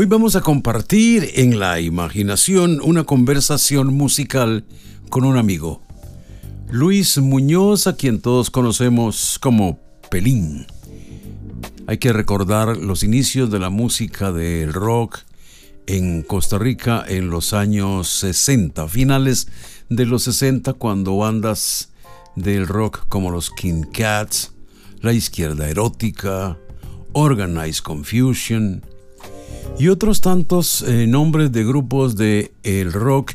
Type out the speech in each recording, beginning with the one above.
Hoy vamos a compartir en la imaginación una conversación musical con un amigo, Luis Muñoz, a quien todos conocemos como Pelín. Hay que recordar los inicios de la música del rock en Costa Rica en los años 60, finales de los 60, cuando bandas del rock como los King Cats, La Izquierda Erótica, Organized Confusion, y otros tantos eh, nombres de grupos de el rock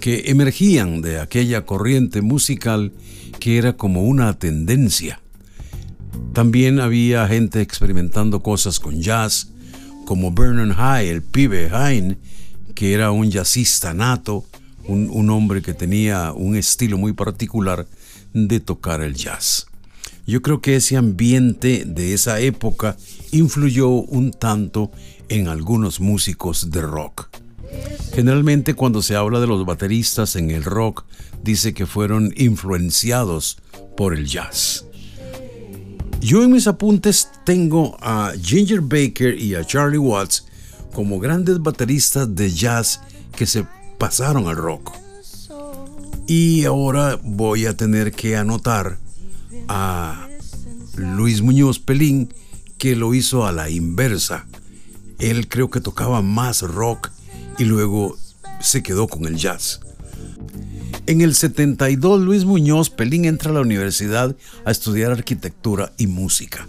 que emergían de aquella corriente musical que era como una tendencia. También había gente experimentando cosas con jazz, como Vernon High, el pibe Hine, que era un jazzista nato, un, un hombre que tenía un estilo muy particular de tocar el jazz. Yo creo que ese ambiente de esa época influyó un tanto en algunos músicos de rock. Generalmente cuando se habla de los bateristas en el rock, dice que fueron influenciados por el jazz. Yo en mis apuntes tengo a Ginger Baker y a Charlie Watts como grandes bateristas de jazz que se pasaron al rock. Y ahora voy a tener que anotar a Luis Muñoz Pelín que lo hizo a la inversa él creo que tocaba más rock y luego se quedó con el jazz. En el 72 Luis Muñoz Pelín entra a la universidad a estudiar arquitectura y música.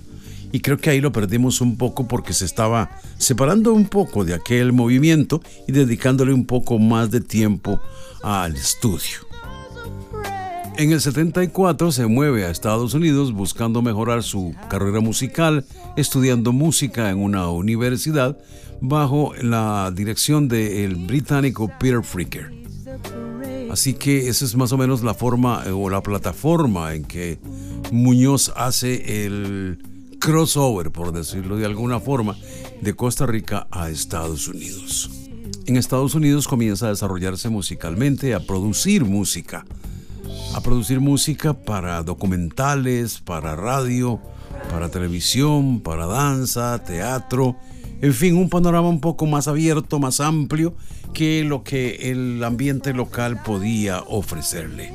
Y creo que ahí lo perdimos un poco porque se estaba separando un poco de aquel movimiento y dedicándole un poco más de tiempo al estudio. En el 74 se mueve a Estados Unidos buscando mejorar su carrera musical, estudiando música en una universidad bajo la dirección del británico Peter Fricker. Así que esa es más o menos la forma eh, o la plataforma en que Muñoz hace el crossover, por decirlo de alguna forma, de Costa Rica a Estados Unidos. En Estados Unidos comienza a desarrollarse musicalmente, a producir música a producir música para documentales, para radio, para televisión, para danza, teatro, en fin, un panorama un poco más abierto, más amplio que lo que el ambiente local podía ofrecerle.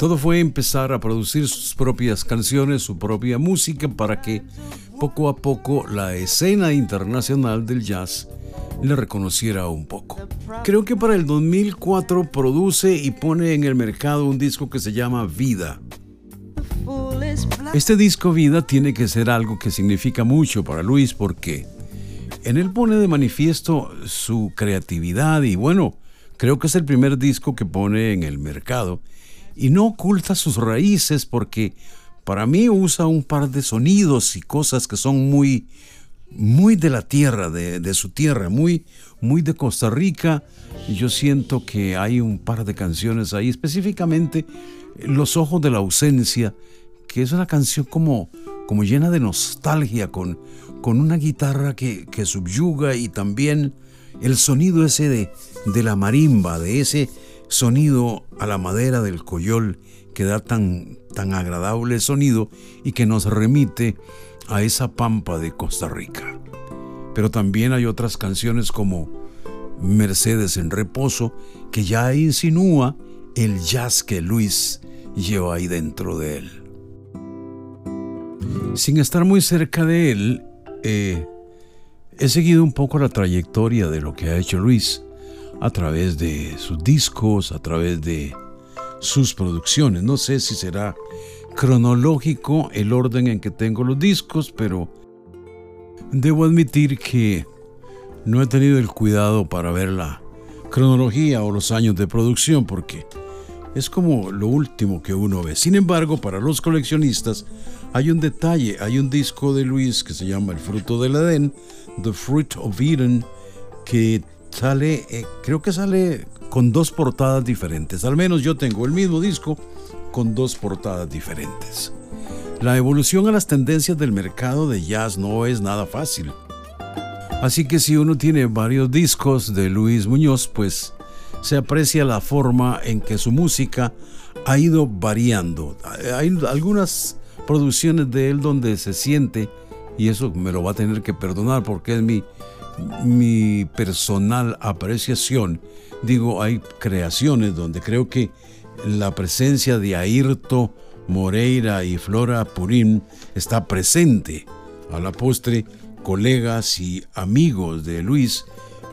Todo fue empezar a producir sus propias canciones, su propia música, para que poco a poco la escena internacional del jazz le reconociera un poco. Creo que para el 2004 produce y pone en el mercado un disco que se llama Vida. Este disco Vida tiene que ser algo que significa mucho para Luis porque en él pone de manifiesto su creatividad y bueno, creo que es el primer disco que pone en el mercado y no oculta sus raíces porque para mí usa un par de sonidos y cosas que son muy muy de la tierra, de, su tierra, muy, muy de Costa Rica. Yo siento que hay un par de canciones ahí, específicamente Los Ojos de la Ausencia, que es una canción como, como llena de nostalgia, con, con una guitarra que, que subyuga y también el sonido ese de, de la marimba, de ese sonido a la madera del coyol que da tan, tan agradable sonido y que nos remite a esa pampa de Costa Rica. Pero también hay otras canciones como Mercedes en reposo que ya insinúa el jazz que Luis lleva ahí dentro de él. Sin estar muy cerca de él, eh, he seguido un poco la trayectoria de lo que ha hecho Luis a través de sus discos, a través de sus producciones. No sé si será cronológico el orden en que tengo los discos, pero debo admitir que no he tenido el cuidado para ver la cronología o los años de producción porque es como lo último que uno ve. Sin embargo, para los coleccionistas hay un detalle, hay un disco de Luis que se llama El fruto del Edén, The Fruit of Eden, que sale, eh, creo que sale con dos portadas diferentes. Al menos yo tengo el mismo disco con dos portadas diferentes. La evolución a las tendencias del mercado de jazz no es nada fácil. Así que si uno tiene varios discos de Luis Muñoz, pues se aprecia la forma en que su música ha ido variando. Hay algunas producciones de él donde se siente, y eso me lo va a tener que perdonar porque es mi, mi personal apreciación, digo, hay creaciones donde creo que la presencia de Ayrto Moreira y Flora Purín está presente. A la postre, colegas y amigos de Luis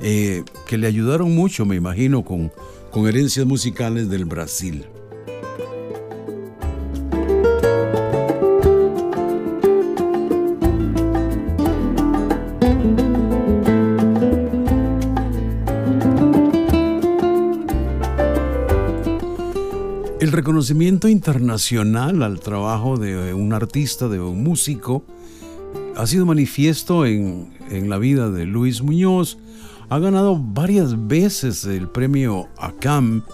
eh, que le ayudaron mucho, me imagino, con herencias musicales del Brasil. Reconocimiento internacional al trabajo de un artista, de un músico, ha sido manifiesto en, la vida de Luis Muñoz. Ha ganado varias veces el premio ACAM,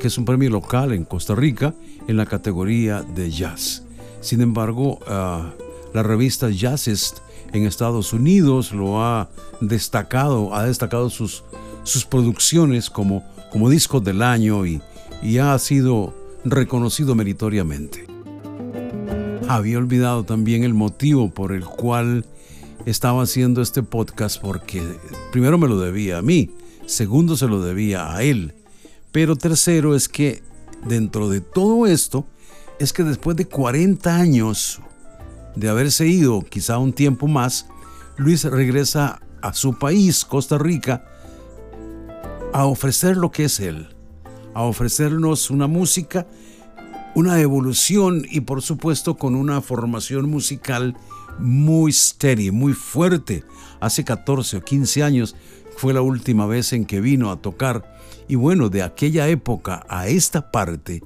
que es un premio local en Costa Rica, en la categoría de jazz. Sin embargo, ah, la revista Jazzist en Estados Unidos lo ha destacado, ha destacado sus, sus producciones como, como discos del año y, y ha sido reconocido meritoriamente. Había olvidado también el motivo por el cual estaba haciendo este podcast porque primero me lo debía a mí, segundo se lo debía a él, pero tercero es que dentro de todo esto es que después de 40 años de haberse ido, quizá un tiempo más, Luis regresa a su país, Costa Rica, a ofrecer lo que es él, a ofrecernos una música, una evolución y por supuesto con una formación musical muy steady, muy fuerte. Hace 14 o 15 años fue la última vez en que vino a tocar y bueno, de aquella época a esta parte,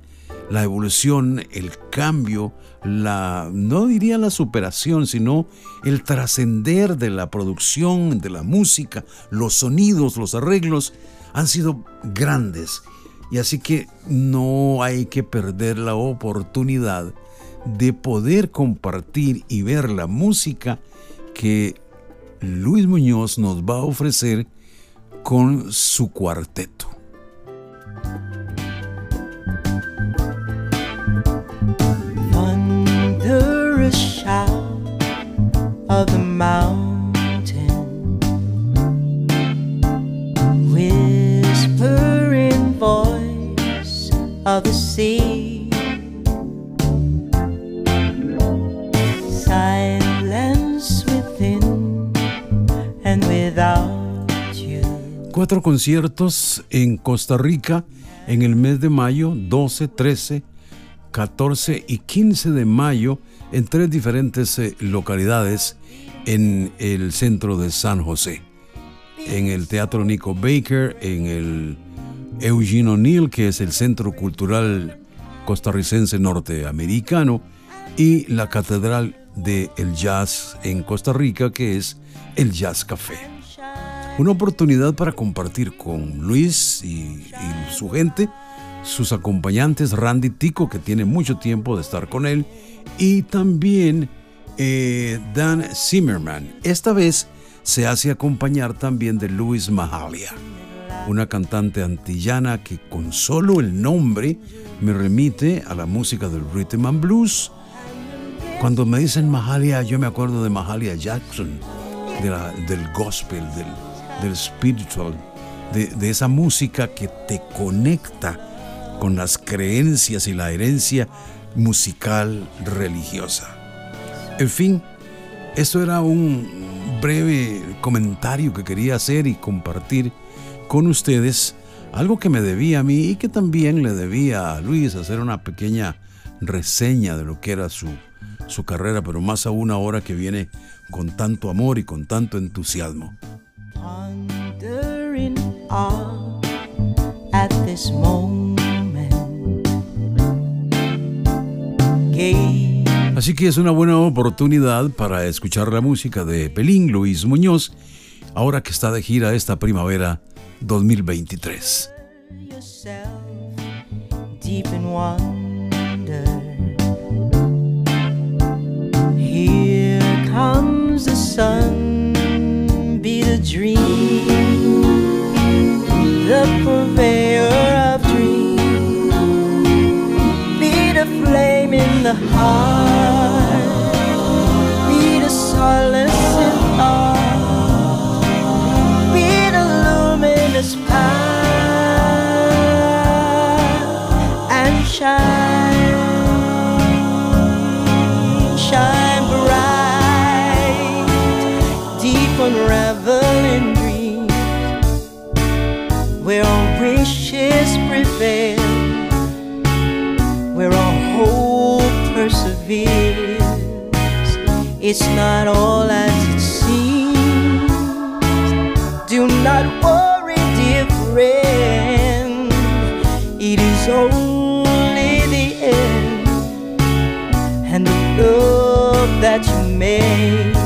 la evolución, el cambio, la no diría la superación, sino el trascender de la producción, de la música, los sonidos, los arreglos han sido grandes y así que no hay que perder la oportunidad de poder compartir y ver la música que Luis Muñoz nos va a ofrecer con su cuarteto. Cuatro conciertos en Costa Rica en el mes de mayo, 12, 13, 14 y 15 de mayo en tres diferentes eh, localidades en el centro de San José. En el Teatro Nico Baker, en el Eugene O'Neill, que es el Centro Cultural Costarricense Norteamericano, y la Catedral del Jazz en Costa Rica, que es el Jazz Café. Una oportunidad para compartir con Luis y, su gente, sus acompañantes, Randy Tico, que tiene mucho tiempo de estar con él, y también eh, Dan Zimmerman. Esta vez se hace acompañar también de Luis Mahalia una cantante antillana que con solo el nombre me remite a la música del rhythm and blues. Cuando me dicen Mahalia, yo me acuerdo de Mahalia Jackson, del gospel, del, spiritual, de, de esa música que te conecta con las creencias y la herencia musical religiosa. En fin, esto era un breve comentario que quería hacer y compartir con ustedes algo que me debía a mí y que también le debía a Luis hacer una pequeña reseña de lo que era su, su carrera, pero más aún ahora que viene con tanto amor y con tanto entusiasmo. Así que es una buena oportunidad para escuchar la música de Pelín Luis Muñoz, ahora que está de gira esta primavera 2023. Comes the sun, be the dream, the purveyor of dreams, be the flame in the heart. Prevail, where our hope perseveres. It's not all as it seems. Do not worry, dear friend. It is only the end, and the love that you make